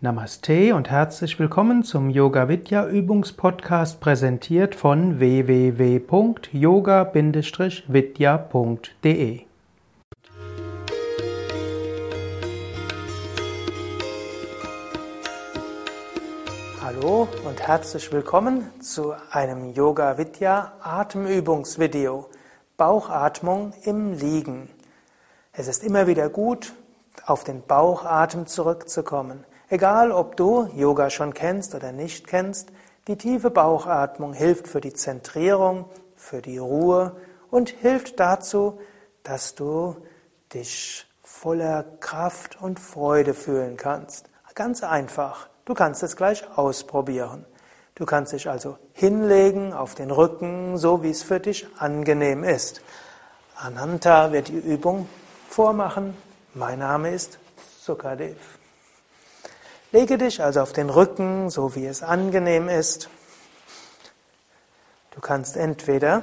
Namaste und herzlich willkommen zum Yoga Vidya Übungspodcast präsentiert von www.yoga-vidya.de. Hallo und herzlich willkommen zu einem Yoga Vidya Atemübungsvideo. Bauchatmung im Liegen. Es ist immer wieder gut, auf den Bauchatem zurückzukommen. Egal, ob du Yoga schon kennst oder nicht kennst, die tiefe Bauchatmung hilft für die Zentrierung, für die Ruhe und hilft dazu, dass du dich voller Kraft und Freude fühlen kannst. Ganz einfach. Du kannst es gleich ausprobieren. Du kannst dich also hinlegen auf den Rücken, so wie es für dich angenehm ist. Ananta wird die Übung vormachen. Mein Name ist Sukadev. Lege dich also auf den Rücken, so wie es angenehm ist. Du kannst entweder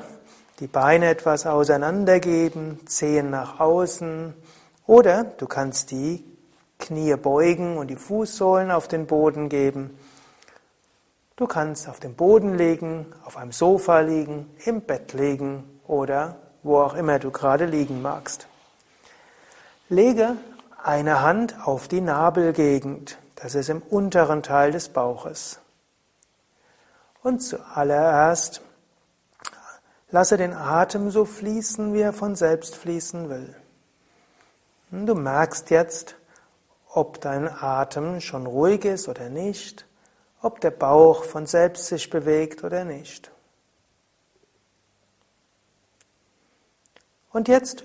die Beine etwas auseinandergeben, Zehen nach außen, oder du kannst die Knie beugen und die Fußsohlen auf den Boden geben. Du kannst auf dem Boden liegen, auf einem Sofa liegen, im Bett liegen oder wo auch immer du gerade liegen magst. Lege eine Hand auf die Nabelgegend. Das ist im unteren Teil des Bauches. Und zuallererst lasse den Atem so fließen, wie er von selbst fließen will. Du merkst jetzt, ob dein Atem schon ruhig ist oder nicht, ob der Bauch von selbst sich bewegt oder nicht. Und jetzt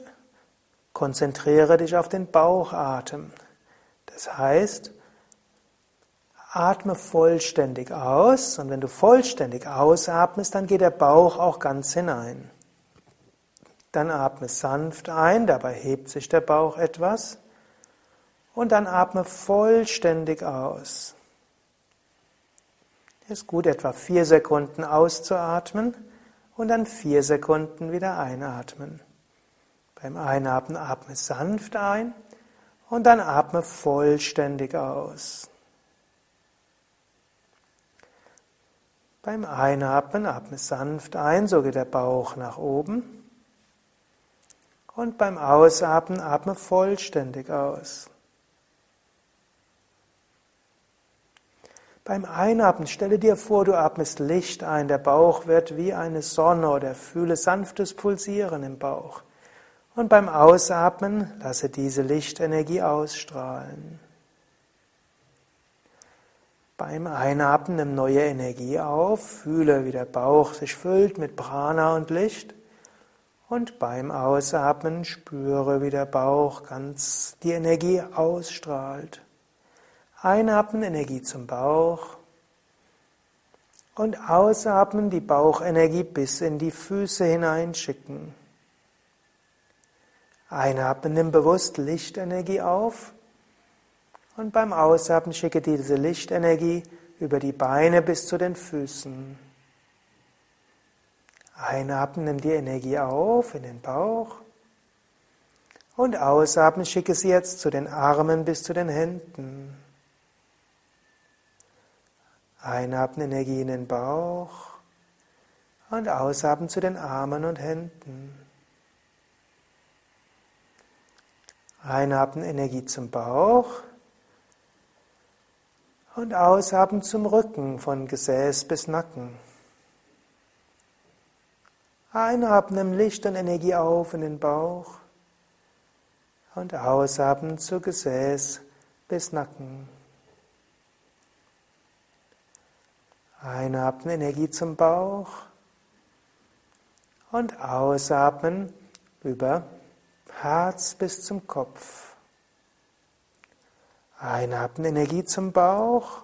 konzentriere dich auf den Bauchatem. Das heißt, Atme vollständig aus und wenn du vollständig ausatmest, dann geht der Bauch auch ganz hinein. Dann atme sanft ein, dabei hebt sich der Bauch etwas und dann atme vollständig aus. Es ist gut, etwa vier Sekunden auszuatmen und dann vier Sekunden wieder einatmen. Beim Einatmen atme sanft ein und dann atme vollständig aus. Beim Einatmen atme sanft ein, so geht der Bauch nach oben. Und beim Ausatmen atme vollständig aus. Beim Einatmen stelle dir vor, du atmest Licht ein, der Bauch wird wie eine Sonne oder fühle sanftes Pulsieren im Bauch. Und beim Ausatmen lasse diese Lichtenergie ausstrahlen. Beim Einatmen nimm neue Energie auf, fühle, wie der Bauch sich füllt mit Prana und Licht. Und beim Ausatmen spüre, wie der Bauch ganz die Energie ausstrahlt. Einatmen Energie zum Bauch und ausatmen die Bauchenergie bis in die Füße hineinschicken. Einatmen nimm bewusst Lichtenergie auf und beim Ausatmen schicke diese Lichtenergie über die Beine bis zu den Füßen. Einatmen, nimm die Energie auf in den Bauch. Und ausatmen, schicke sie jetzt zu den Armen bis zu den Händen. Einatmen, Energie in den Bauch. Und ausatmen zu den Armen und Händen. Einatmen, Energie zum Bauch und ausatmen zum Rücken von Gesäß bis Nacken. Einatmen, Licht und Energie auf in den Bauch und ausatmen zu Gesäß bis Nacken. Einatmen, Energie zum Bauch und ausatmen über Herz bis zum Kopf. Einatmen Energie zum Bauch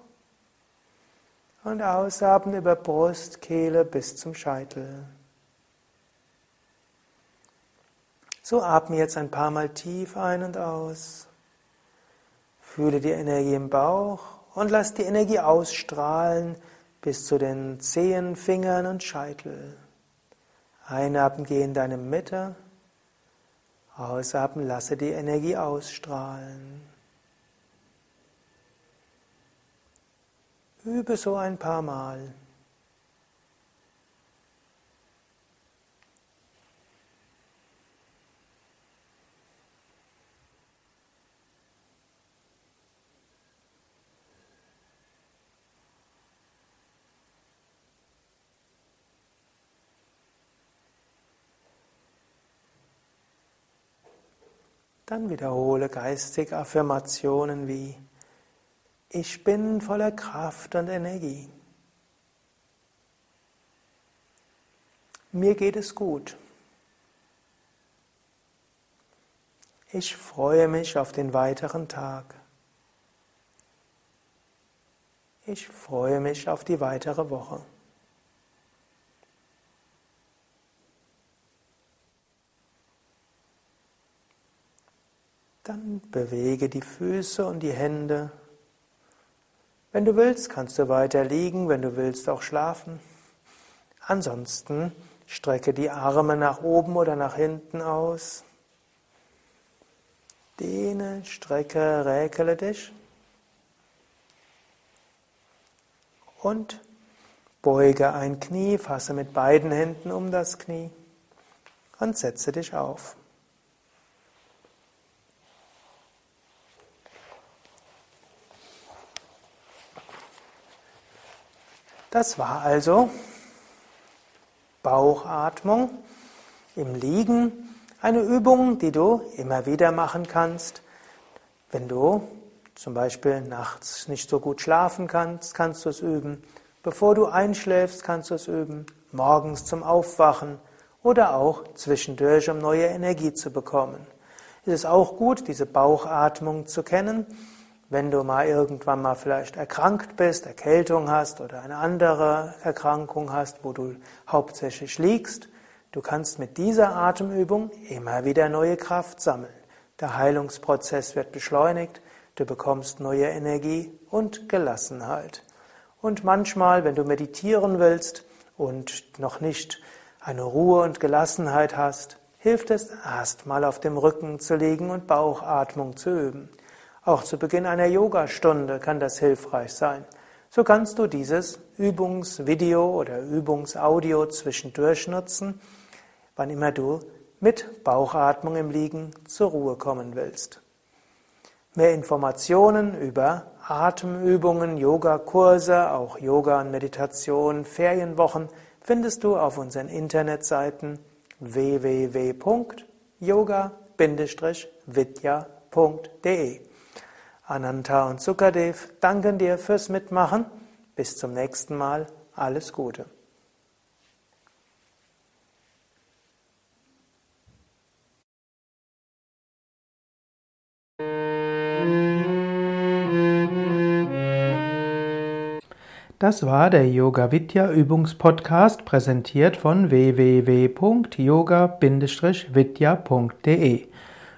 und ausatmen über Brust, Kehle bis zum Scheitel. So atme jetzt ein paar Mal tief ein und aus. Fühle die Energie im Bauch und lass die Energie ausstrahlen bis zu den Zehen, Fingern und Scheitel. Einatmen, geh in deine Mitte. Ausatmen, lasse die Energie ausstrahlen. Übe so ein paar Mal. Dann wiederhole geistig Affirmationen wie Ich bin voller Kraft und Energie. Mir geht es gut. Ich freue mich auf den weiteren Tag. Ich freue mich auf die weitere Woche. Dann bewege die Füße und die Hände. Wenn du willst, kannst du weiter liegen, wenn du willst, auch schlafen. Ansonsten strecke die Arme nach oben oder nach hinten aus. Dehne, strecke, räkele dich. Und beuge ein Knie, fasse mit beiden Händen um das Knie und setze dich auf. Das war also Bauchatmung im Liegen, eine Übung, die du immer wieder machen kannst. Wenn du zum Beispiel nachts nicht so gut schlafen kannst, kannst du es üben. Bevor du einschläfst, kannst du es üben. Morgens zum Aufwachen oder auch zwischendurch, um neue Energie zu bekommen. Es ist auch gut, diese Bauchatmung zu kennen wenn du mal irgendwann mal vielleicht erkrankt bist, Erkältung hast oder eine andere Erkrankung hast, wo du hauptsächlich liegst, du kannst mit dieser Atemübung immer wieder neue Kraft sammeln. Der Heilungsprozess wird beschleunigt, du bekommst neue Energie und Gelassenheit. Und manchmal, wenn du meditieren willst und noch nicht eine Ruhe und Gelassenheit hast, hilft es erstmal auf dem Rücken zu liegen und Bauchatmung zu üben. Auch zu Beginn einer Yogastunde kann das hilfreich sein. So kannst du dieses Übungsvideo oder Übungsaudio zwischendurch nutzen, wann immer du mit Bauchatmung im Liegen zur Ruhe kommen willst. Mehr Informationen über Atemübungen, Yogakurse, auch Yoga und Meditation, Ferienwochen findest du auf unseren Internetseiten www.yoga-vidya.de. Ananta und Sukadev danken dir fürs Mitmachen. Bis zum nächsten Mal. Alles Gute. Das war der Yoga Vidya Übungspodcast, präsentiert von www.yoga-vidya.de.